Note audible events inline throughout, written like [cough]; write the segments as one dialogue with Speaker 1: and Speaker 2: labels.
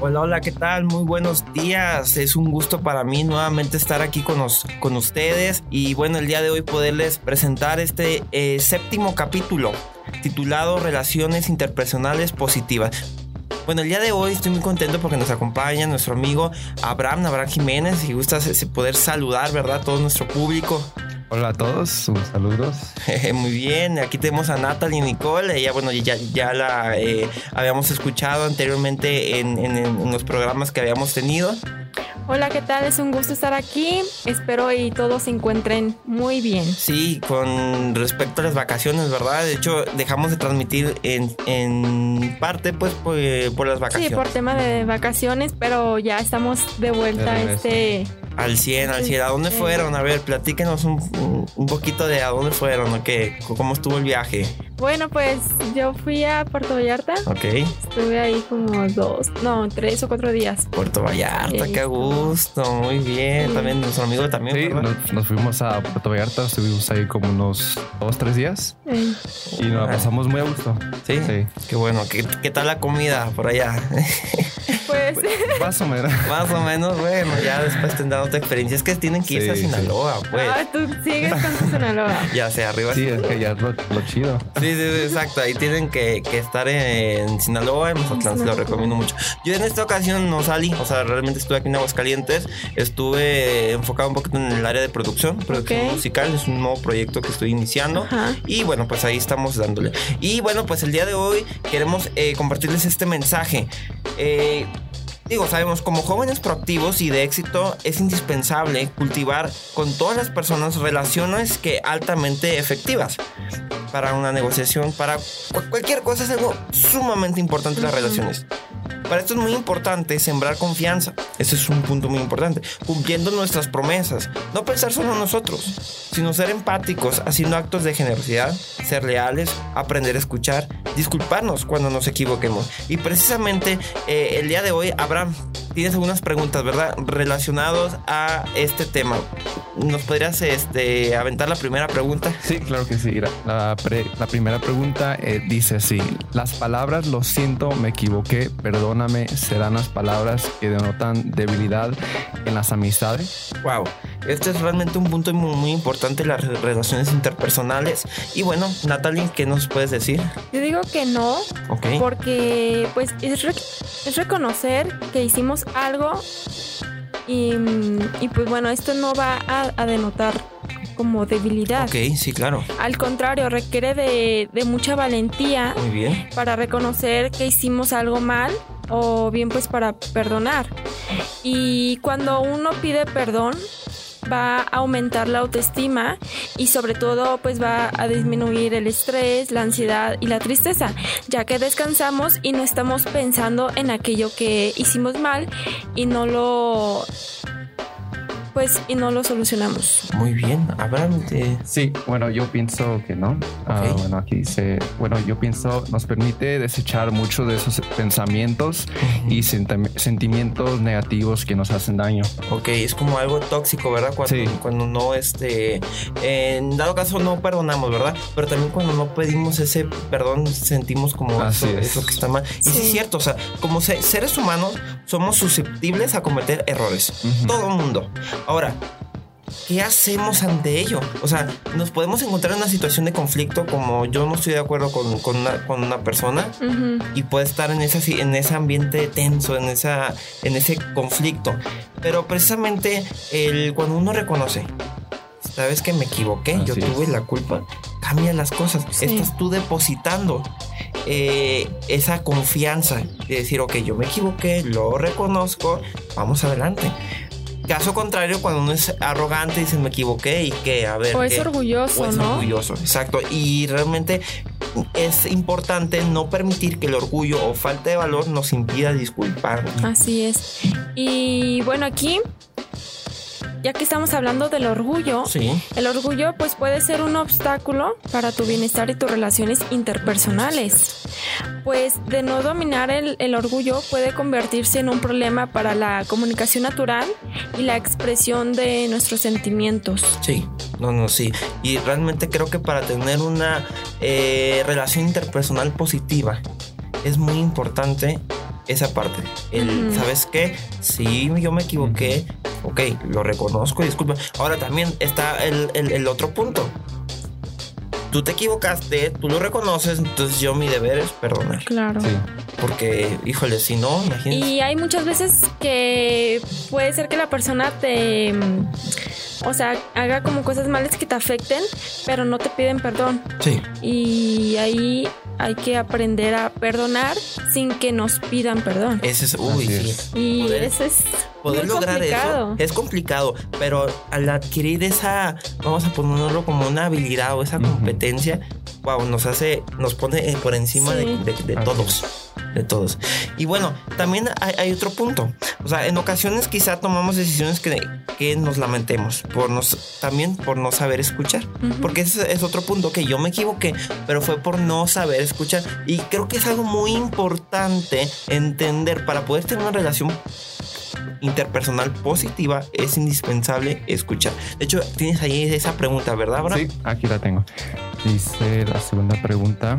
Speaker 1: Hola, hola, ¿qué tal? Muy buenos días. Es un gusto para mí nuevamente estar aquí con, con ustedes y bueno, el día de hoy poderles presentar este eh, séptimo capítulo titulado Relaciones Interpersonales Positivas. Bueno, el día de hoy estoy muy contento porque nos acompaña nuestro amigo Abraham, Abraham Jiménez y gusta poder saludar, ¿verdad? Todo nuestro público.
Speaker 2: Hola a todos, saludos. [laughs]
Speaker 1: Muy bien, aquí tenemos a Natalie Nicole. Ella, bueno, ya, ya la eh, habíamos escuchado anteriormente en, en, los programas que habíamos tenido.
Speaker 3: Hola, ¿qué tal? Es un gusto estar aquí. Espero y todos se encuentren muy bien.
Speaker 1: Sí, con respecto a las vacaciones, ¿verdad? De hecho, dejamos de transmitir en, en parte, pues, por, por, las vacaciones.
Speaker 3: Sí, por tema de vacaciones, pero ya estamos de vuelta a este
Speaker 1: al 100, al 100. ¿A dónde fueron? A ver, platíquenos un, un poquito de a dónde fueron, ¿o qué? ¿Cómo estuvo el viaje?
Speaker 3: Bueno, pues yo fui a Puerto Vallarta.
Speaker 1: Ok.
Speaker 3: Estuve ahí como dos, no, tres o cuatro días.
Speaker 1: Puerto Vallarta, qué gusto, muy bien. También nuestro amigo también.
Speaker 2: Sí, nos, fuimos a Puerto Vallarta, estuvimos ahí como unos dos, tres días. Y nos pasamos muy a gusto.
Speaker 1: ¿Sí? Sí. Qué bueno. ¿Qué, qué tal la comida por allá?
Speaker 3: Pues. [laughs]
Speaker 2: Más o menos.
Speaker 1: Más o menos, bueno, ya después tendrán otra experiencia. Es que tienen que irse a Sinaloa, pues.
Speaker 3: Ah, tú sigues con Sinaloa. [laughs]
Speaker 1: ya sé, arriba.
Speaker 2: Sí, es que ya es lo, chido.
Speaker 1: Sí, sí, sí, exacto. Ahí tienen que, que estar en Sinaloa, en Mazatlán, se lo recomiendo mucho. Yo en esta ocasión no salí, o sea, realmente estuve aquí en Aguascalientes. Estuve enfocado un poquito en el área de producción, producción musical. Es un nuevo proyecto que estoy iniciando. Y bueno, pues ahí estamos dándole. Y bueno, pues el día de hoy queremos eh, compartirles este mensaje. Eh, Digo, sabemos, como jóvenes proactivos y de éxito es indispensable cultivar con todas las personas relaciones que altamente efectivas para una negociación, para cualquier cosa es algo sumamente importante las relaciones. Para esto es muy importante sembrar confianza. Ese es un punto muy importante. Cumpliendo nuestras promesas. No pensar solo nosotros, sino ser empáticos, haciendo actos de generosidad, ser leales, aprender a escuchar, disculparnos cuando nos equivoquemos. Y precisamente eh, el día de hoy, Abraham, tienes algunas preguntas, ¿verdad? Relacionados a este tema. ¿Nos podrías este, aventar la primera pregunta?
Speaker 2: Sí, claro que sí. La, primera pregunta eh, dice así. Las palabras lo siento, me equivoqué, perdóname, serán las palabras que denotan debilidad en las amistades.
Speaker 1: Wow, este es realmente un punto muy, muy importante las relaciones interpersonales. Y bueno, Natalie, ¿qué nos puedes decir?
Speaker 3: Yo digo que no, okay. porque pues es, es reconocer que hicimos algo y, pues bueno, esto no va a, denotar como debilidad.
Speaker 1: Ok, sí, claro.
Speaker 3: Al contrario, requiere de, de, mucha valentía
Speaker 1: Muy bien.
Speaker 3: para reconocer que hicimos algo mal o bien pues para perdonar. Y cuando uno pide perdón, va a aumentar la autoestima y sobre todo pues va a disminuir el estrés, la ansiedad y la tristeza, ya que descansamos y no estamos pensando en aquello que hicimos mal y no lo pues y no lo solucionamos.
Speaker 1: Muy bien, Abraham.
Speaker 2: Sí, bueno, yo pienso que no. Ah, bueno, aquí dice, bueno, yo pienso nos permite desechar muchos de esos pensamientos y sentimientos negativos que nos hacen daño.
Speaker 1: Ok, es como algo tóxico, ¿verdad? Cuando, sí. cuando no, este, en dado caso no perdonamos, ¿verdad? Pero también cuando no pedimos ese perdón sentimos como eso, eso, que está mal. Y sí. es cierto, o sea, como seres humanos somos susceptibles a cometer errores. Todo el mundo. Ahora, ¿qué hacemos ante ello? O sea, nos podemos encontrar en una situación de conflicto como yo no estoy de acuerdo con, con, una, persona y puede estar en, ese, en ese ambiente tenso, en, esa, en ese conflicto. Pero precisamente el, cuando uno reconoce, sabes que me equivoqué, yo tuve la culpa, cambia las cosas. Estás tú depositando eh, esa confianza de decir, ok, yo me equivoqué, lo reconozco, vamos adelante. Caso contrario, cuando uno es arrogante, dice me equivoqué y que, a ver.
Speaker 3: O es orgulloso,
Speaker 1: o es orgulloso, exacto. Y realmente es importante no permitir que el orgullo o falta de valor nos impida disculpar.
Speaker 3: Así es. Y bueno, aquí ya que estamos hablando del orgullo, el orgullo pues puede ser un obstáculo para tu bienestar y tus relaciones interpersonales. Pues de no dominar el, el orgullo puede convertirse en un problema para la comunicación natural y la expresión de nuestros sentimientos.
Speaker 1: Sí, no, no, sí. Y realmente creo que para tener una eh, relación interpersonal positiva es muy importante esa parte. El. ¿sabes qué? Sí, yo me equivoqué. Ok, lo reconozco y disculpa. Ahora también está el, el- el otro punto. Tú te equivocaste, tú lo reconoces, entonces yo mi deber es perdonar.
Speaker 3: Claro.
Speaker 2: Sí.
Speaker 1: Porque, híjole, si no, imagínate.
Speaker 3: Y hay muchas veces que puede ser que la persona te, o sea, haga como cosas malas que te afecten, pero no te piden perdón.
Speaker 1: Sí.
Speaker 3: Y ahí hay que aprender a perdonar sin que nos pidan perdón.
Speaker 1: Ese es, uy,
Speaker 2: es.
Speaker 3: Y
Speaker 1: poder-
Speaker 3: eso es
Speaker 1: Poder lograr
Speaker 3: complicado.
Speaker 1: eso es complicado, pero al adquirir esa, vamos a ponerlo como una habilidad o esa competencia, wow, nos hace, nos pone por encima
Speaker 3: Sí.
Speaker 1: de, de- de
Speaker 2: Así
Speaker 1: todos. De todos. Y bueno, también hay, hay otro punto. O sea, en ocasiones quizá tomamos decisiones que, que nos lamentemos. Por nos, también por no saber escuchar. Porque ese es otro punto que yo me equivoqué, pero fue por no saber escuchar. Y creo que es algo muy importante entender para poder tener una relación interpersonal positiva es indispensable escuchar. De hecho, tienes ahí esa pregunta, ¿verdad, Abraham?
Speaker 2: Sí, aquí la tengo. Dice la segunda pregunta.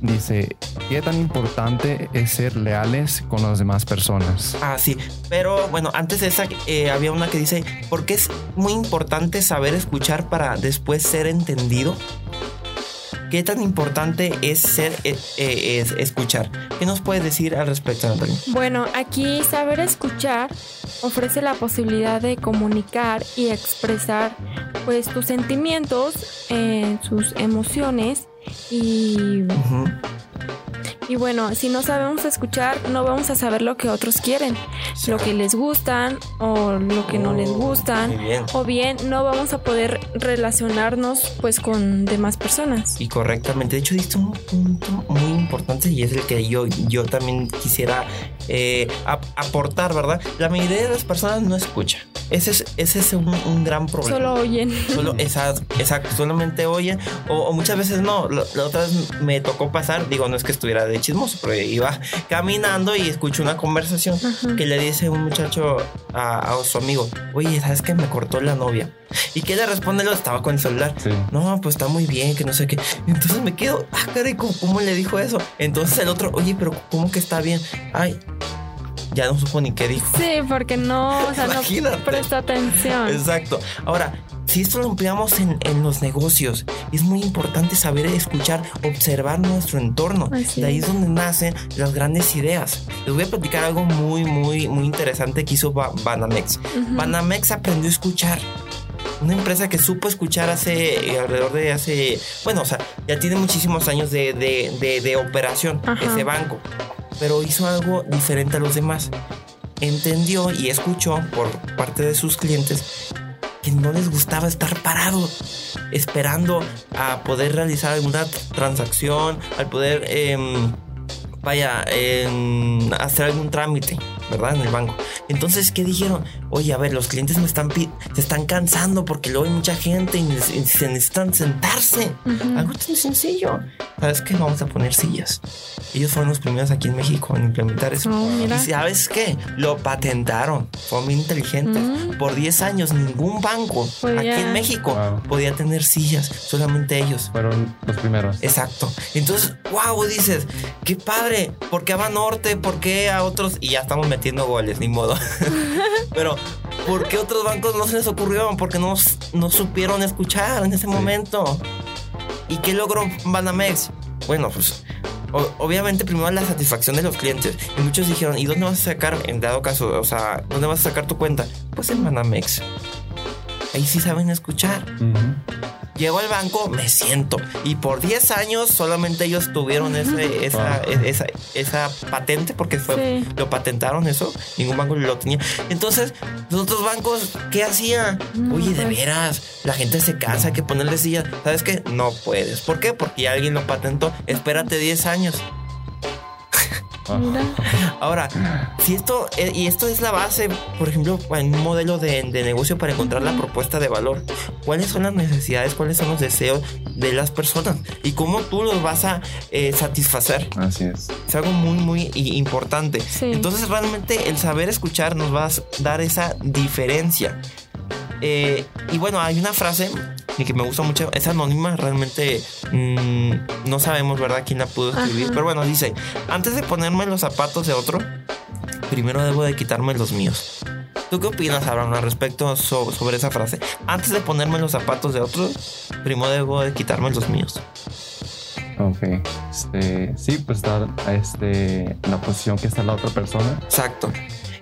Speaker 2: Dice, ¿qué tan importante es ser leales con las demás personas?
Speaker 1: Ah, sí. Pero bueno, antes de esa eh, había una que dice, porque es muy importante saber escuchar para después ser entendido. ¿Qué tan importante es ser eh, eh, es escuchar? ¿Qué nos puedes decir al respecto, Natalia?
Speaker 3: Bueno, aquí saber escuchar ofrece la posibilidad de comunicar y expresar pues tus sentimientos, eh, sus emociones y, y bueno, si no sabemos escuchar no vamos a saber lo que otros quieren, lo que les gustan o lo que no les
Speaker 1: Oh,
Speaker 3: gustan
Speaker 1: bien.
Speaker 3: o bien no vamos a poder relacionarnos pues con demás personas.
Speaker 1: Y correctamente. De hecho, diste un punto muy importante y es el que yo, yo también quisiera eh, ap- aportar, ¿verdad? La mayoría de las personas no escucha. Ese es, ese es un, un gran problema.
Speaker 3: Solo oyen.
Speaker 1: Solo, exacto, exacto, solamente oyen o, o muchas veces no. La, la otra vez me tocó pasar, digo, no es que estuviera de chismoso, pero iba caminando y escucho una conversación
Speaker 3: Ajá.
Speaker 1: que le dice un muchacho a, a su amigo, oye, ¿sabes que me cortó la novia? ¿Y qué le responde? Lo estaba con el celular.
Speaker 2: Sí.
Speaker 1: No, pues está muy bien, que no sé qué. Entonces me quedo, ah, caray, ¿cómo, cómo le dijo eso? Entonces el otro, oye, pero ¿cómo que está bien? Ay, ya no supo ni qué dijo.
Speaker 3: Sí, porque no, o sea, no
Speaker 1: Imagínate.
Speaker 3: presta atención.
Speaker 1: Exacto. Ahora, si esto lo empleamos en, en los negocios, es muy importante saber escuchar, observar nuestro entorno.
Speaker 3: Así
Speaker 1: de ahí
Speaker 3: es.
Speaker 1: donde nacen las grandes ideas. Les voy a platicar algo muy, muy, muy interesante que hizo Ba- Banamex.
Speaker 3: Ujú.
Speaker 1: Banamex aprendió a escuchar. Una empresa que supo escuchar hace eh, alrededor de hace, bueno, o sea, ya tiene muchísimos años de, de- de- de operación
Speaker 3: Ajá.
Speaker 1: ese banco, pero hizo algo diferente a los demás. Entendió y escuchó por parte de sus clientes que no les gustaba estar parado esperando a poder realizar alguna transacción, al poder, em, vaya, hacer algún trámite, ¿verdad? En el banco. Entonces, ¿qué dijeron? Oye, a ver, los clientes me están se están cansando porque luego hay mucha gente y, se necesitan sentarse.
Speaker 3: Ujú.
Speaker 1: Algo tan sencillo. ¿Sabes qué? Vamos a poner sillas. Ellos fueron los primeros aquí en México en implementar eso.
Speaker 3: Oh, mira.
Speaker 1: Y sabes qué? Lo patentaron. Fueron muy inteligentes.
Speaker 3: Mm.
Speaker 1: Por 10 años ningún banco
Speaker 3: Podía-
Speaker 1: aquí en México
Speaker 2: Wow.
Speaker 1: podía tener sillas. Solamente ellos.
Speaker 2: Fueron los primeros.
Speaker 1: Exacto. Entonces, wow, dices, qué padre. ¿Por qué a Banorte? ¿Por qué a otros? Y ya estamos metiendo goles, ni modo. [laughs] Pero, ¿por qué otros bancos no se les ocurrió? Porque no, no supieron escuchar en ese momento. ¿Y qué logró Banamex? Bueno, pues obviamente primero la satisfacción de los clientes. Y muchos dijeron, ¿y dónde vas a sacar, en dado caso, o sea, dónde vas a sacar tu cuenta? Pues en Banamex. Ahí sí saben escuchar. Llego al banco, me siento. Y por 10 años solamente ellos tuvieron ese, esa,
Speaker 2: Wow.
Speaker 1: esa, esa patente, porque fue,
Speaker 3: Sí.
Speaker 1: lo patentaron eso. Ningún banco lo tenía. Entonces, los otros bancos, ¿qué hacían?
Speaker 3: No,
Speaker 1: Oye, de
Speaker 3: pues.
Speaker 1: veras, la gente se cansa, hay que ponerle silla. ¿Sabes qué? No puedes. ¿Por qué? Porque alguien lo patentó. Espérate 10 años.
Speaker 3: Mira. [laughs]
Speaker 1: Ahora, si esto, eh, y esto es la base, por ejemplo, en un modelo de, de negocio para encontrar la propuesta de valor, ¿cuáles son las necesidades, cuáles son los deseos de las personas y cómo tú los vas a eh, satisfacer?
Speaker 2: Así es.
Speaker 1: Es algo muy, muy importante.
Speaker 3: Sí.
Speaker 1: Entonces, realmente el saber escuchar nos va a dar esa diferencia. Eh, y bueno, hay una frase y que me gusta mucho, es anónima, realmente mm, no sabemos, ¿verdad?, quién la pudo escribir.
Speaker 3: Ajá.
Speaker 1: Pero bueno, dice, antes de ponerme los zapatos de otro, primero debo de quitarme los míos. ¿Tú qué opinas, Abraham, al respecto so- sobre esa frase? Antes de ponerme los zapatos de otro, primero debo de quitarme los míos.
Speaker 2: Ok. Este, sí, pues estar este, en la posición que está la otra persona.
Speaker 1: Exacto.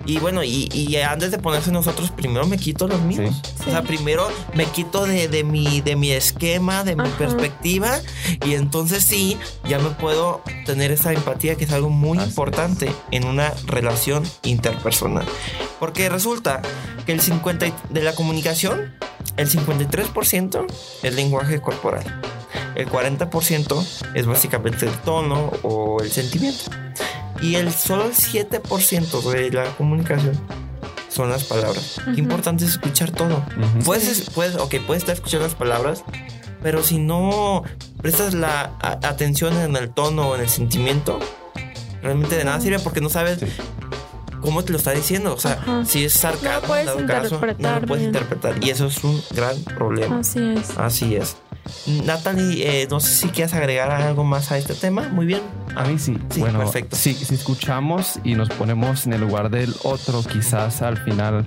Speaker 1: Y bueno, y, y antes de ponerse nosotros, primero me quito los míos.
Speaker 2: Sí.
Speaker 1: O sea, primero me quito de, de mi, de mi esquema, de mi
Speaker 3: Ajá.
Speaker 1: perspectiva. Y entonces sí, ya me puedo tener esa empatía que es algo muy
Speaker 2: Así
Speaker 1: importante en una relación interpersonal. Porque resulta que el 50 y- de la comunicación, el 53% es lenguaje corporal. El 40% es básicamente el tono o el sentimiento. Y el solo el 7% de la comunicación son las palabras. Qué importante es escuchar todo.
Speaker 2: Ujú.
Speaker 1: Puedes, puedes, ok, puedes estar escuchando las palabras, pero si no prestas la a- atención en el tono o en el sentimiento, realmente de nada sirve porque no sabes
Speaker 2: Sí.
Speaker 1: cómo te lo está diciendo. O sea,
Speaker 3: Ajá.
Speaker 1: si es sarcasmo,
Speaker 3: No lo puedes
Speaker 1: en dado caso, no
Speaker 3: interpretar
Speaker 1: lo puedes interpretar. Y eso es un gran problema.
Speaker 3: Así es.
Speaker 1: Así es. Natalie, eh, no sé si quieres agregar algo más a este tema. Muy bien.
Speaker 2: A mí sí.
Speaker 1: Sí,
Speaker 2: bueno,
Speaker 1: perfecto.
Speaker 2: Si, si escuchamos y nos ponemos en el lugar del otro, quizás al final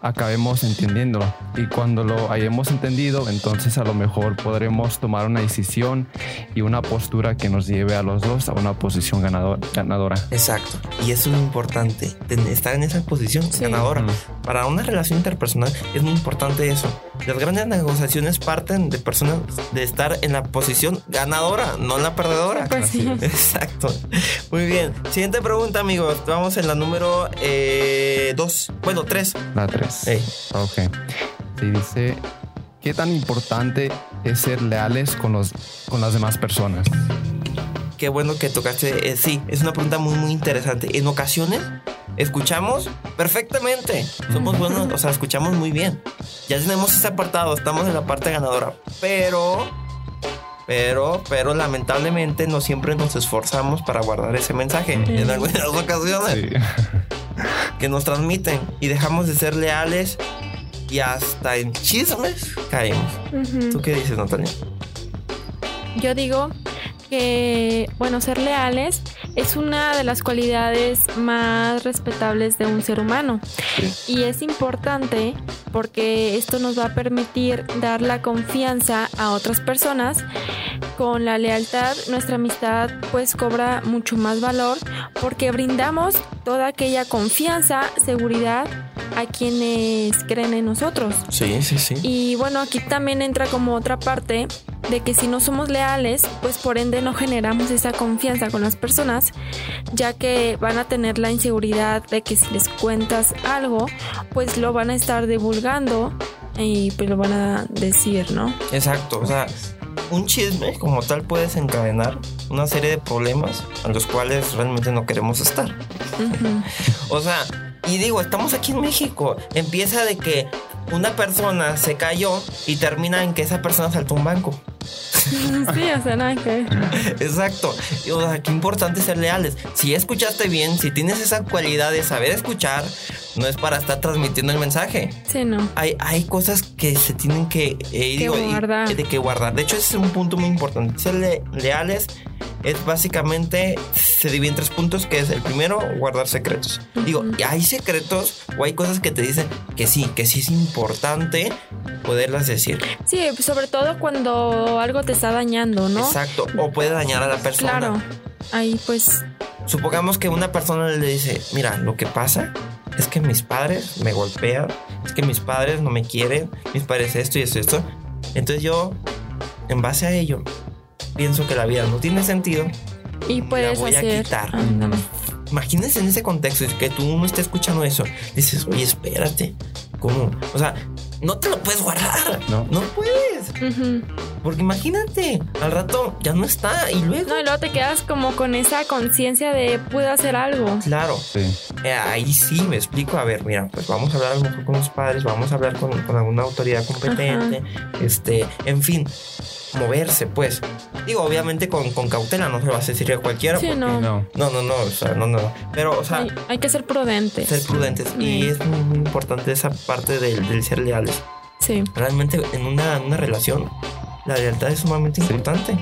Speaker 2: acabemos entendiéndolo. Y cuando lo hayamos entendido, entonces a lo mejor podremos tomar una decisión y una postura que nos lleve a los dos a una posición ganador- ganadora.
Speaker 1: Exacto. Y eso es importante, estar en esa posición
Speaker 3: Sí.
Speaker 1: ganadora.
Speaker 2: Mm.
Speaker 1: Para una relación interpersonal es muy importante eso. Las grandes negociaciones parten de personas de estar en la posición ganadora, no la perdedora.
Speaker 3: Pues sí.
Speaker 1: Exacto. Muy bien. Siguiente pregunta, amigos. Vamos en la número 2. bueno, 3.
Speaker 2: La 3. Ok. Sí, dice, ¿qué tan importante es ser leales con, los, con las demás personas?
Speaker 1: Qué bueno que tocaste. eh, sí, es una pregunta muy, muy interesante. En ocasiones escuchamos perfectamente. Somos buenos, o sea, escuchamos muy bien. Ya tenemos ese apartado, estamos en la parte ganadora. Pero, pero, pero lamentablemente no siempre nos esforzamos para guardar ese mensaje. En algunas ocasiones
Speaker 2: Sí. [laughs]
Speaker 1: que nos transmiten y dejamos de ser leales y hasta en chismes caemos. ¿Tú qué dices, Natalia?
Speaker 3: Yo digo que, bueno, ser leales es una de las cualidades más respetables de un ser humano. Y es importante porque esto nos va a permitir dar la confianza a otras personas. Con la lealtad, nuestra amistad pues cobra mucho más valor porque brindamos toda aquella confianza, seguridad a quienes creen en nosotros.
Speaker 1: Sí, sí, sí.
Speaker 3: Y bueno, aquí también entra como otra parte de que si no somos leales, pues por ende no generamos esa confianza con las personas, ya que van a tener la inseguridad de que si les cuentas algo, pues lo van a estar divulgando y pues lo van a decir, ¿no?
Speaker 1: Exacto, o sea, un chisme como tal puede desencadenar una serie de problemas a los cuales realmente no queremos estar. [laughs] O sea, y digo, estamos aquí en México. Empieza de que una persona se cayó y termina en que esa persona saltó un banco. [laughs]
Speaker 3: Sí, o sea, nada que.
Speaker 1: Exacto. Y, O sea, qué importante ser leales. Si escuchaste bien, si tienes esa cualidad de saber escuchar, no es para estar transmitiendo el mensaje.
Speaker 3: Sí, no.
Speaker 1: Hay, hay cosas que se tienen que, eh, digo, y-
Speaker 3: guardar.
Speaker 1: de que guardar. De hecho, ese es un punto muy importante. Ser le- leales es básicamente, se divide en tres puntos, que es el primero, guardar secretos. Digo, y hay secretos o hay cosas que te dicen que sí, que sí es importante poderlas decir.
Speaker 3: Sí, sobre todo cuando algo te está dañando, ¿no?
Speaker 1: Exacto. O puede dañar a la persona.
Speaker 3: Claro. Ahí pues
Speaker 1: Supongamos que una persona le dice, mira, lo que pasa es que mis padres me golpean, es que mis padres no me quieren, mis padres esto y esto y esto. Entonces yo, en base a ello, pienso que la vida no tiene sentido.
Speaker 3: y puedes
Speaker 1: voy a
Speaker 3: hacer
Speaker 1: quitar.
Speaker 3: Ándale.
Speaker 1: Imagínense en ese contexto, que tú no estés escuchando eso. Dices, oye, espérate, ¿cómo? O sea, no te lo puedes guardar.
Speaker 2: No.
Speaker 1: No puedes.
Speaker 3: Ujú.
Speaker 1: Porque imagínate, al rato ya no está y luego...
Speaker 3: No, y luego te quedas como con esa conciencia de pude hacer algo.
Speaker 1: Claro,
Speaker 2: Sí.
Speaker 1: Eh, ahí sí me explico. A ver, mira, pues vamos a hablar a lo mejor con los padres, vamos a hablar con, con alguna autoridad competente, este, en fin, moverse, pues. Digo, obviamente con, con cautela, no se lo vas a decir a cualquiera.
Speaker 3: Sí,
Speaker 1: porque-
Speaker 3: no.
Speaker 2: No.
Speaker 1: no, no, no, o sea, no, no. Pero, o sea,
Speaker 3: Hay, hay que ser prudentes.
Speaker 1: ser prudentes. Y es muy, muy importante esa parte del, del ser leales.
Speaker 3: Sí.
Speaker 1: Realmente en una, una relación la lealtad es sumamente importante.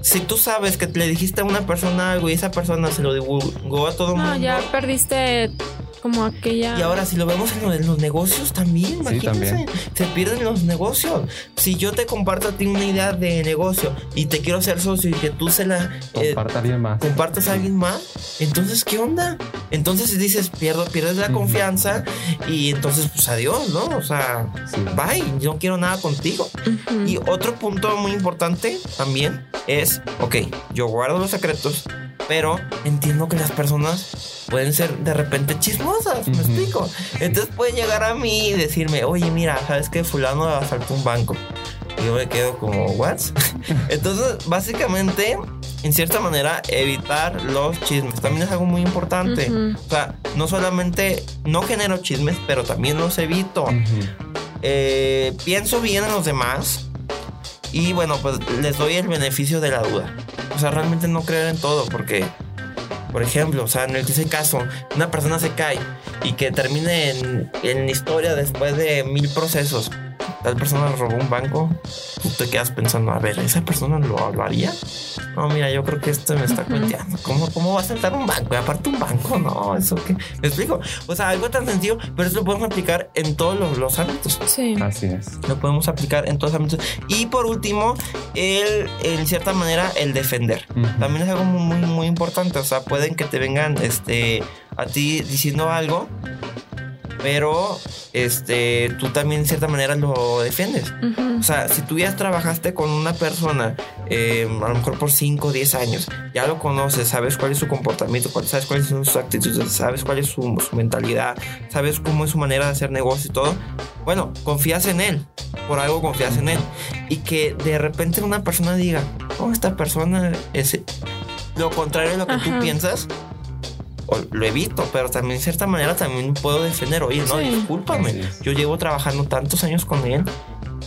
Speaker 1: Si tú sabes que le dijiste a una persona algo y esa persona se lo divulgó a todo el
Speaker 3: No,
Speaker 1: mundo.
Speaker 3: ya perdiste como aquella.
Speaker 1: Y ahora, si lo vemos en, lo de los negocios también,
Speaker 2: Sí,
Speaker 1: imagínense,
Speaker 2: también.
Speaker 1: se pierden los negocios. Si yo te comparto a ti una idea de negocio y te quiero hacer socio y que tú se la eh,
Speaker 2: alguien más.
Speaker 1: compartas a alguien más, entonces, ¿qué onda? Entonces dices, pierdo, pierdes la confianza y entonces, pues adiós, ¿no? O sea,
Speaker 2: Sí.
Speaker 1: bye, yo no quiero nada contigo.
Speaker 3: Ujú.
Speaker 1: Y otro punto muy importante también es, ok, yo guardo los secretos, pero entiendo que las personas pueden ser de repente chismosas, ¿me explico? Entonces pueden llegar a mí y decirme, oye, mira, ¿sabes que fulano asaltó un banco? Y yo me quedo como, ¿what? [laughs] Entonces, básicamente, en cierta manera, evitar los chismes también es algo muy importante. O sea, no solamente no genero chismes, pero también los evito eh, pienso bien en los demás y bueno, pues les doy el beneficio de la duda. O sea, realmente no creer en todo porque, por ejemplo, o sea, en ese caso, una persona se cae y que termine en, en historia después de mil procesos. Tal persona robó un banco, tú te quedas pensando, a ver, ¿esa persona lo, lo haría? No, mira, yo creo que esto me está cuenteando. ¿Cómo, ¿Cómo va a saltar un banco? Y aparte un banco, no, eso que... ¿Me explico? O sea, algo tan sencillo, pero eso lo podemos aplicar en todos los, los ámbitos.
Speaker 3: Sí.
Speaker 2: Así es.
Speaker 1: Lo podemos aplicar en todos los ámbitos. Y por último, el, en cierta manera, el defender.
Speaker 2: Ujú.
Speaker 1: También es algo muy, muy, muy importante. O sea, pueden que te vengan este, a ti diciendo algo, pero este, tú también, en cierta manera, lo defiendes.
Speaker 3: Ujú.
Speaker 1: O sea, si tú ya trabajaste con una persona, eh, a lo mejor por 5 o 10 años, ya lo conoces, sabes cuál es su comportamiento, sabes cuáles son sus actitudes, sabes cuál es su, su mentalidad, sabes cómo es su manera de hacer negocio y todo, bueno, confías en él, por algo confías en él. Y que de repente una persona diga, oh, esta persona es lo contrario de lo que tú piensas. O lo evito, pero también de cierta manera también puedo defender. Oye, no,
Speaker 3: Sí.
Speaker 1: discúlpame. Yo llevo trabajando tantos años con él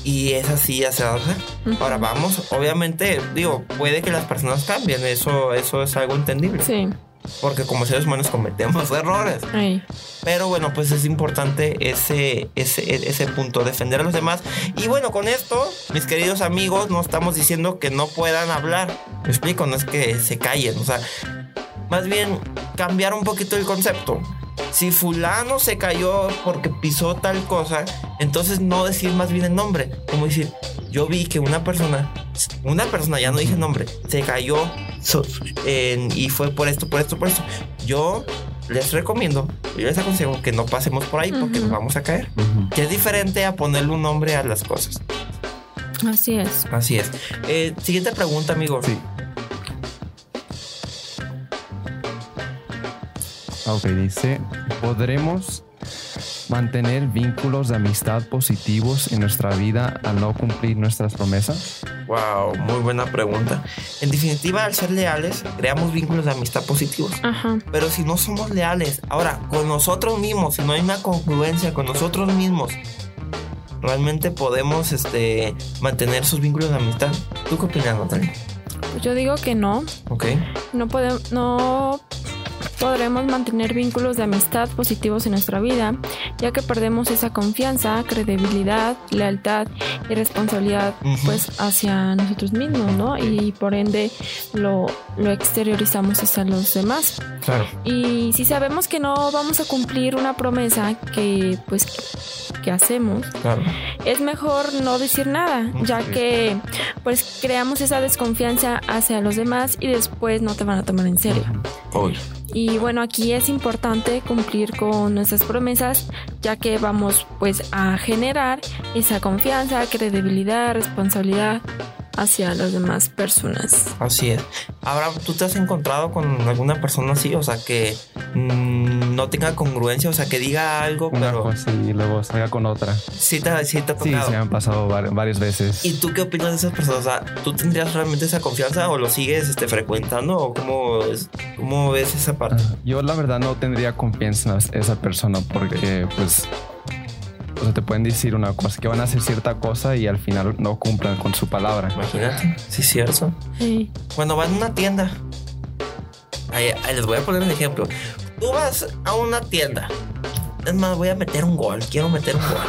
Speaker 1: y es así, así, así.
Speaker 3: Ujú.
Speaker 1: Ahora vamos, obviamente, digo, puede que las personas cambien, eso, eso es algo entendible,
Speaker 3: Sí.
Speaker 1: porque como seres humanos cometemos [laughs] errores.
Speaker 3: Ahí.
Speaker 1: Pero bueno, pues es importante ese, ese, ese punto, defender a los demás. Y bueno, con esto, mis queridos amigos, no estamos diciendo que no puedan hablar. Me explico, no es que se callen, o sea, más bien cambiar un poquito el concepto. Si fulano se cayó porque pisó tal cosa, entonces no decir más bien el nombre, como decir, yo vi que una persona, una persona, ya no dije nombre, se cayó so- en- y fue por esto, por esto, por esto. Yo les recomiendo, yo les aconsejo que no pasemos por ahí porque nos vamos a caer.
Speaker 2: Ujú.
Speaker 1: Que es diferente a ponerle un nombre a las cosas.
Speaker 3: Así es.
Speaker 1: Así es. Eh, siguiente pregunta, amigo.
Speaker 2: Sí. Ok, dice, ¿podremos mantener vínculos de amistad positivos en nuestra vida al no cumplir nuestras promesas?
Speaker 1: Wow, muy buena pregunta. En definitiva, al ser leales, creamos vínculos de amistad positivos.
Speaker 3: Ajá.
Speaker 1: Pero si no somos leales, ahora, con nosotros mismos, si no hay una congruencia con nosotros mismos, realmente podemos este, mantener esos vínculos de amistad. ¿Tú qué opinas, Natalia?
Speaker 3: Pues yo digo que no.
Speaker 1: Ok.
Speaker 3: No podemos, no podremos mantener vínculos de amistad positivos en nuestra vida, ya que perdemos esa confianza, credibilidad, lealtad y responsabilidad pues hacia nosotros mismos, ¿no? Y por ende lo, lo exteriorizamos hacia los demás.
Speaker 1: Claro.
Speaker 3: Y si sabemos que no vamos a cumplir una promesa que pues que hacemos,
Speaker 1: Claro.
Speaker 3: es mejor no decir nada, ya que pues creamos esa desconfianza hacia los demás y después no te van a tomar en serio.
Speaker 1: Obvio.
Speaker 3: Y bueno, aquí es importante cumplir con nuestras promesas, ya que vamos pues a generar esa confianza, credibilidad, responsabilidad hacia las demás personas.
Speaker 1: Así es. Ahora, ¿tú te has encontrado con alguna persona así? O sea, que mm, no tenga congruencia, o sea, que diga algo,
Speaker 2: Una
Speaker 1: pero
Speaker 2: cosa y luego salga con otra.
Speaker 1: sí te, sí te ha
Speaker 2: Sí,
Speaker 1: tocado.
Speaker 2: se me han pasado var- varias veces.
Speaker 1: ¿Y tú qué opinas de esas personas? O sea, ¿tú tendrías realmente esa confianza o lo sigues este, frecuentando o cómo, es- cómo ves esa parte?
Speaker 2: Ah, Yo la verdad no tendría confianza en esa persona porque pues o sea, te pueden decir una cosa que van a hacer cierta cosa y al final no cumplan con su palabra.
Speaker 1: Imagínate, sí es cierto.
Speaker 3: Sí.
Speaker 1: Cuando van a una tienda, ahí, ahí les voy a poner un ejemplo. Tú vas a una tienda, es más, voy a meter un gol, quiero meter un gol.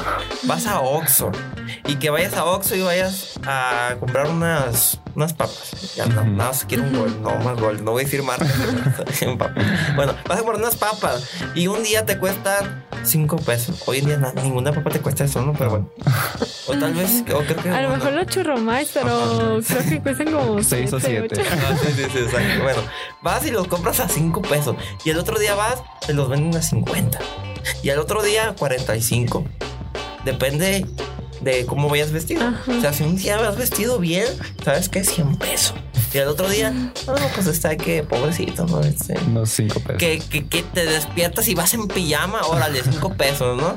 Speaker 1: Vas a Oxxo y que vayas a Oxxo y vayas a comprar unas, unas papas. Ya no, nada más quiero un gol, no más gol, no voy a decir marca. [laughs] bueno, vas a comprar unas papas y un día te cuestan 5 pesos. Hoy en día na- ninguna papa te cuesta eso, ¿no? Pero bueno. [laughs] O tal vez, o creo que...
Speaker 3: A lo mejor los churromais, pero creo que cuestan como [laughs]
Speaker 2: Seis o
Speaker 3: siete,
Speaker 2: siete.
Speaker 3: ocho.
Speaker 1: Ah, sí, sí, sí, exacto. Bueno, vas y los compras a 5 pesos. Y el otro día vas, te los venden a 50. Y al otro día, 45. Depende de cómo vayas vestido.
Speaker 3: Ajá.
Speaker 1: O sea, si un día vas vestido bien, ¿sabes qué? 100 pesos. Y al otro día, no, pues está que pobrecito, ¿no? Este,
Speaker 2: Unos cinco pesos.
Speaker 1: que, que, que te despiertas y vas en pijama, órale, 5 pesos, ¿no?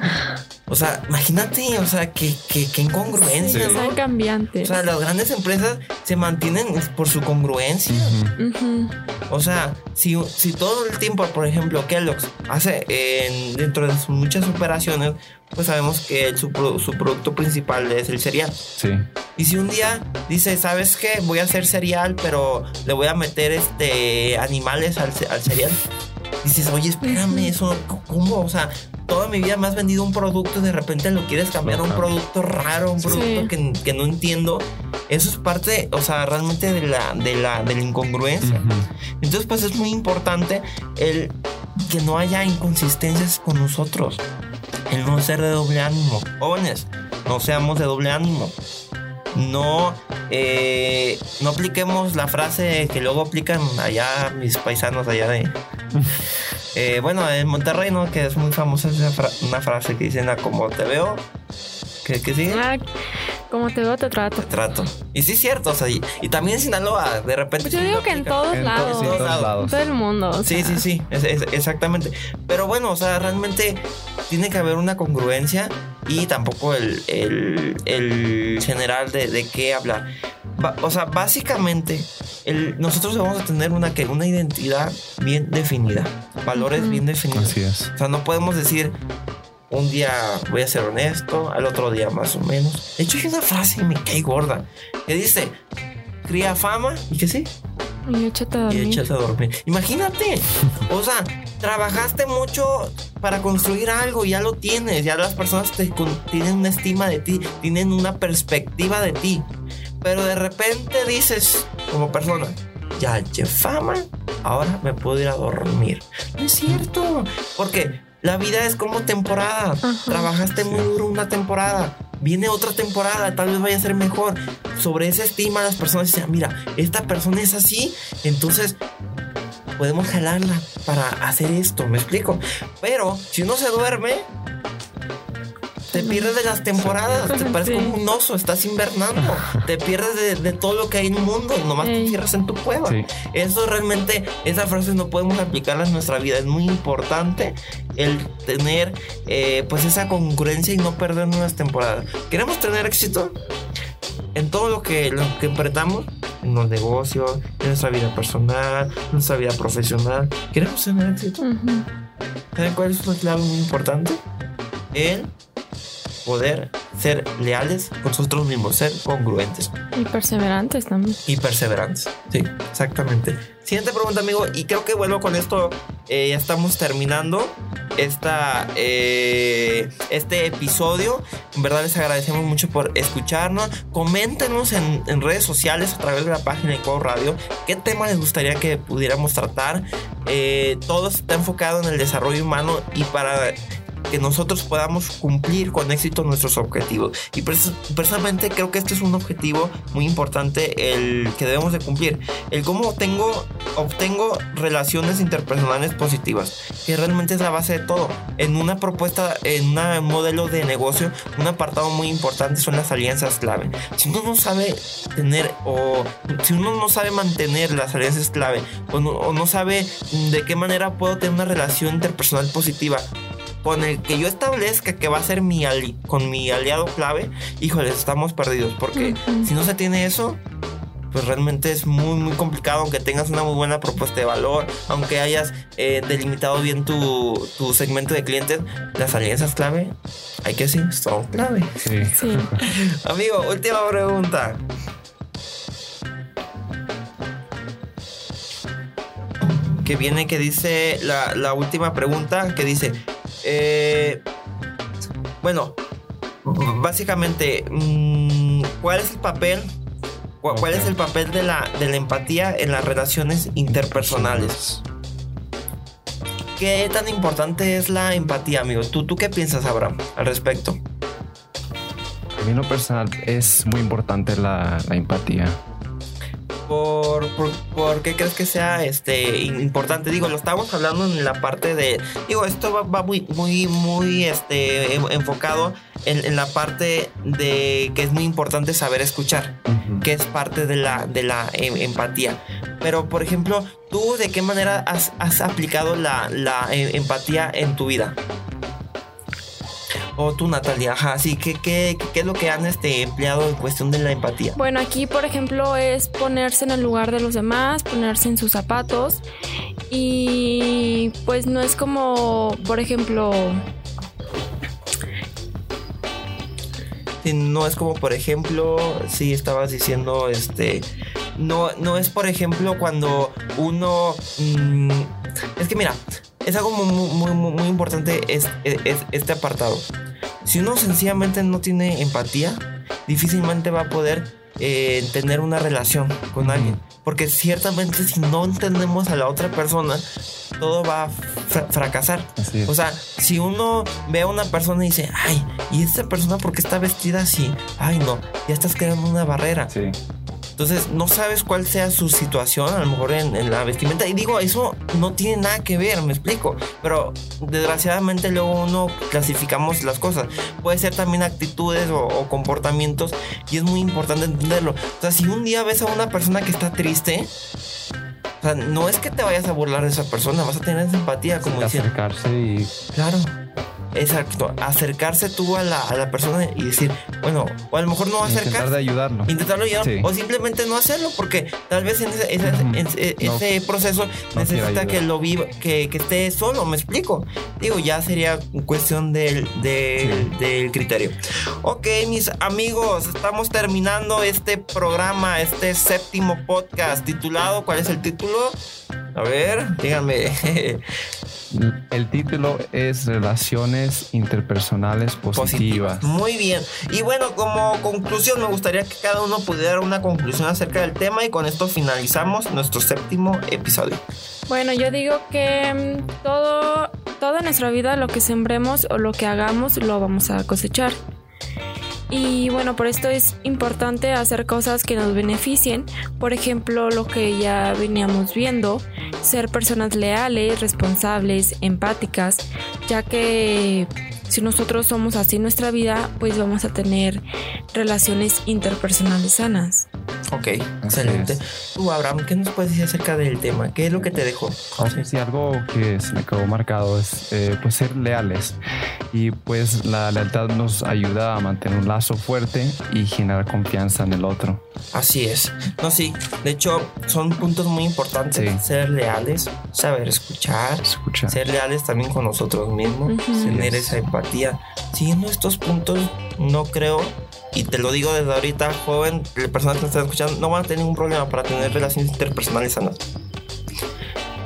Speaker 1: O sea, imagínate, o sea, que, que, que incongruencia,
Speaker 3: Sí,
Speaker 1: ¿no?
Speaker 3: son cambiantes.
Speaker 1: O sea, las grandes empresas se mantienen por su congruencia. O sea, si, si todo el tiempo, por ejemplo, Kellogg's hace en- dentro de sus muchas operaciones, pues sabemos que su, pro- su producto principal es el cereal.
Speaker 2: Sí.
Speaker 1: Y si un día dice, ¿sabes qué? Voy a hacer cereal, pero le voy a meter este animales al, al cereal. Dices, oye, espérame, eso, ¿cómo? O sea, toda mi vida me has vendido un producto y de repente lo quieres cambiar a un producto raro, un
Speaker 3: Sí.
Speaker 1: producto que, que no entiendo. Eso es parte, o sea, realmente de la, de la, de la incongruencia. Entonces, pues es muy importante el que no haya inconsistencias con nosotros. El no ser de doble ánimo. Jóvenes, no seamos de doble ánimo. No, eh, no apliquemos la frase que luego aplican allá mis paisanos allá de... [laughs] Eh, bueno, en Monterrey, ¿no? Que es muy famosa esa fra- una frase que dicen, "A como te veo, que, que sigue,
Speaker 3: Ah, como te veo, te trato.
Speaker 1: te trato. Y sí es cierto, o sea, y, y también en Sinaloa, de repente...
Speaker 3: Pues yo digo que en todos
Speaker 2: En
Speaker 3: lados.
Speaker 2: sí, en todos lados.
Speaker 3: En todo el mundo. o
Speaker 1: Sí,
Speaker 3: sea.
Speaker 1: sí, sí, es- es- exactamente. Pero bueno, o sea, realmente tiene que haber una congruencia y tampoco el, el, el general de, de qué hablar. O sea, básicamente, el, nosotros vamos a tener una, que, una identidad bien definida, valores bien definidos.
Speaker 2: Así es.
Speaker 1: O sea, no podemos decir un día voy a ser honesto, al otro día más o menos. De hecho, hay una frase que me cae gorda que dice: cría fama y que sí,
Speaker 3: Y échate a
Speaker 1: y
Speaker 3: dormir.
Speaker 1: echas a dormir. Imagínate, o sea, trabajaste mucho para construir algo, ya lo tienes, ya las personas te, tienen una estima de ti, tienen una perspectiva de ti, pero de repente dices como persona, ya eché fama, ahora me puedo ir a dormir. No es cierto, porque la vida es como temporada.
Speaker 3: Ajá.
Speaker 1: Trabajaste muy duro una temporada. Viene otra temporada, tal vez vaya a ser mejor. Sobre esa estima, las personas dicen, mira, esta persona es así, entonces podemos jalarla para hacer esto, ¿me explico? Pero si uno se duerme, te pierdes de las temporadas, te pareces
Speaker 3: Sí.
Speaker 1: como un oso, estás invernando, te pierdes de, de todo lo que hay en el mundo, nomás te cierras en tu cueva.
Speaker 2: Sí.
Speaker 1: Eso realmente, esa frase no podemos aplicarla en nuestra vida. Es muy importante el tener eh, pues esa congruencia y no perder unas temporadas. ¿Queremos tener éxito? En todo lo que, lo que emprendamos, en los negocios, en nuestra vida personal, en nuestra vida profesional. ¿Queremos tener éxito?
Speaker 3: Ujú.
Speaker 1: ¿Saben cuál es una clave muy importante? El poder ser leales con nosotros mismos, ser congruentes
Speaker 3: Y perseverantes también.
Speaker 1: y perseverantes. Sí, exactamente. Siguiente pregunta, amigo. Y creo que bueno, con esto eh, ya estamos terminando esta, eh, este episodio. En verdad les agradecemos mucho por escucharnos. Coméntenos en, en redes sociales a través de la página de Cuau Radio qué tema les gustaría que pudiéramos tratar. Eh, todo está enfocado en el desarrollo humano y para que nosotros podamos cumplir con éxito nuestros objetivos. Y precisamente creo que este es un objetivo muy importante el que debemos de cumplir. El cómo tengo, obtengo relaciones interpersonales positivas, que realmente es la base de todo. En una propuesta, en un modelo de negocio, un apartado muy importante son las alianzas clave. Si uno no sabe tener o si uno no sabe mantener las alianzas clave o no, o no sabe de qué manera puedo tener una relación interpersonal positiva con el que yo establezca que va a ser mi ali- con mi aliado clave, híjole, estamos perdidos. Porque si no se tiene eso, pues realmente es muy, muy complicado. Aunque tengas una muy buena propuesta de valor, aunque hayas eh, delimitado bien tu, tu segmento de clientes, las alianzas clave, hay que decir, son clave.
Speaker 2: Sí.
Speaker 3: Sí. [laughs]
Speaker 1: Amigo, última pregunta. Que viene, que dice la, la última pregunta, que dice, eh, bueno, básicamente, mm, ¿cuál es el papel? cu- ¿Cuál es el papel de la, de la empatía en las relaciones interpersonales? ¿Qué tan importante es la empatía, amigo? ¿Tú, tú qué piensas, Abraham, al respecto?
Speaker 2: A mí lo personal es muy importante la, la empatía.
Speaker 1: ¿Por, por, por qué crees que sea este importante? Digo, lo estamos hablando en la parte de. Digo, esto va, va muy, muy, muy este, en- enfocado en, en la parte de que es muy importante saber escuchar, que es parte de la, de la em- empatía. Pero, por ejemplo, ¿tú de qué manera has, has aplicado la, la em- empatía en tu vida? O tú, Natalia, ajá, sí, ¿qué, qué, qué es lo que han este, empleado en cuestión de la empatía?
Speaker 3: Bueno, aquí por ejemplo es ponerse en el lugar de los demás, ponerse en sus zapatos y pues no es como, por ejemplo,
Speaker 1: no es como por ejemplo, si estabas diciendo, este, no, no es por ejemplo cuando uno, mm, es que mira, es algo muy, muy, muy, importante es, es- este apartado. Si uno sencillamente no tiene empatía, difícilmente va a poder eh, tener una relación con alguien. Porque ciertamente si no entendemos a la otra persona, todo va a fra- fracasar. O sea, si uno ve a una persona y dice, ay, ¿y esta persona por qué está vestida así? Ay, no, ya estás creando una barrera.
Speaker 2: sí.
Speaker 1: Entonces, no sabes cuál sea su situación, a lo mejor en, en la vestimenta. Y digo, eso no tiene nada que ver, me explico. Pero desgraciadamente luego uno clasificamos las cosas. Puede ser también actitudes o, o comportamientos y es muy importante entenderlo. O sea, si un día ves a una persona que está triste, o sea, no es que te vayas a burlar de esa persona, vas a tener esa empatía, como diciendo.
Speaker 2: acercarse y
Speaker 1: Claro. Exacto. Acercarse tú a la, a la persona y decir, bueno, o a lo mejor no
Speaker 2: intentar
Speaker 1: acercarse.
Speaker 2: de ayudarlo.
Speaker 1: Intentarlo ayudar
Speaker 2: Sí.
Speaker 1: o simplemente no hacerlo porque tal vez en ese, ese-
Speaker 2: Ujú.
Speaker 1: en ese-
Speaker 2: No.
Speaker 1: ese proceso necesita que lo viva, que, que esté solo, me explico. Digo, ya sería cuestión del, del, del criterio. Ok, mis amigos, estamos terminando este programa, este séptimo podcast titulado, ¿cuál es el título? A ver, díganme. [laughs]
Speaker 2: El título es Relaciones Interpersonales Positivas.
Speaker 1: Muy bien. Y bueno, como conclusión, me gustaría que cada uno pudiera dar una conclusión acerca del tema y con esto finalizamos nuestro séptimo episodio.
Speaker 3: bueno, yo digo que mm, todo, toda nuestra vida lo que sembremos o lo que hagamos lo vamos a cosechar. Y bueno, por esto es importante hacer cosas que nos beneficien. Por ejemplo, lo que ya veníamos viendo, ser personas leales, responsables, empáticas, ya que si nosotros somos así en nuestra vida, pues vamos a tener relaciones interpersonales sanas.
Speaker 1: Ok, excelente. Tú, Abraham, ¿qué nos puedes decir acerca del tema? ¿Qué es lo que te dejó?
Speaker 2: Sí, algo que se me quedó marcado es eh, pues ser leales y pues la lealtad nos ayuda a mantener un lazo fuerte y generar confianza en el otro.
Speaker 1: Así es. No, sí. De hecho, son puntos muy importantes.
Speaker 2: Sí.
Speaker 1: Ser leales, saber escuchar,
Speaker 2: Escucha.
Speaker 1: ser leales también con nosotros mismos, tener
Speaker 2: Yes.
Speaker 1: esa empatía. Siguiendo estos puntos, no creo, y te lo digo desde ahorita, joven, la persona que nos está escuchando, no van a tener ningún problema para tener relaciones interpersonales sanas.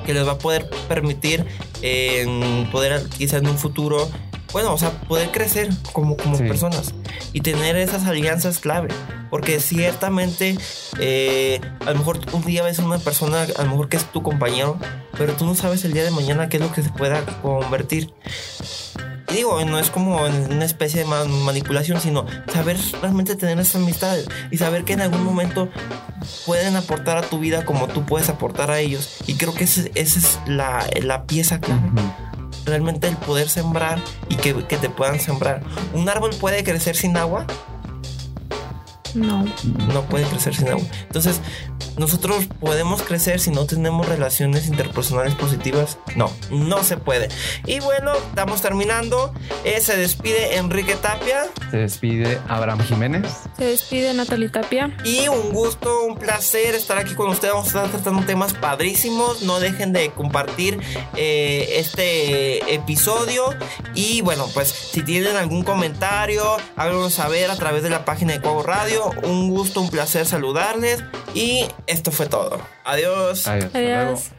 Speaker 1: Que les va a poder permitir eh, poder quizás en un futuro, bueno, o sea, poder crecer como, como
Speaker 2: Sí.
Speaker 1: personas y tener esas alianzas clave. Porque ciertamente, eh, a lo mejor un día ves a una persona, a lo mejor que es tu compañero, pero tú no sabes el día de mañana qué es lo que se pueda convertir. Digo, no es como una especie de ma- manipulación, sino saber realmente tener esas amistades y saber que en algún momento pueden aportar a tu vida como tú puedes aportar a ellos. Y creo que ese- esa es la, la pieza clave. Realmente el poder sembrar y que, que te puedan sembrar. ¿Un árbol puede crecer sin agua?
Speaker 3: No.
Speaker 1: no puede crecer sin agua. Entonces, nosotros podemos crecer si no tenemos relaciones interpersonales positivas. No, no se puede. Y bueno, estamos terminando. Eh, se despide Enrique Tapia.
Speaker 2: Se despide Abraham Jiménez.
Speaker 3: Se despide Natalie Tapia.
Speaker 1: Y un gusto, un placer estar aquí con ustedes. Vamos a estar tratando temas padrísimos. No dejen de compartir eh, este episodio. Y bueno, pues si tienen algún comentario, háganos saber a través de la página de Cuavo Radio. Un gusto, un placer saludarles. Y esto fue todo. Adiós.
Speaker 2: Adiós. Hasta
Speaker 3: Adiós.
Speaker 2: luego.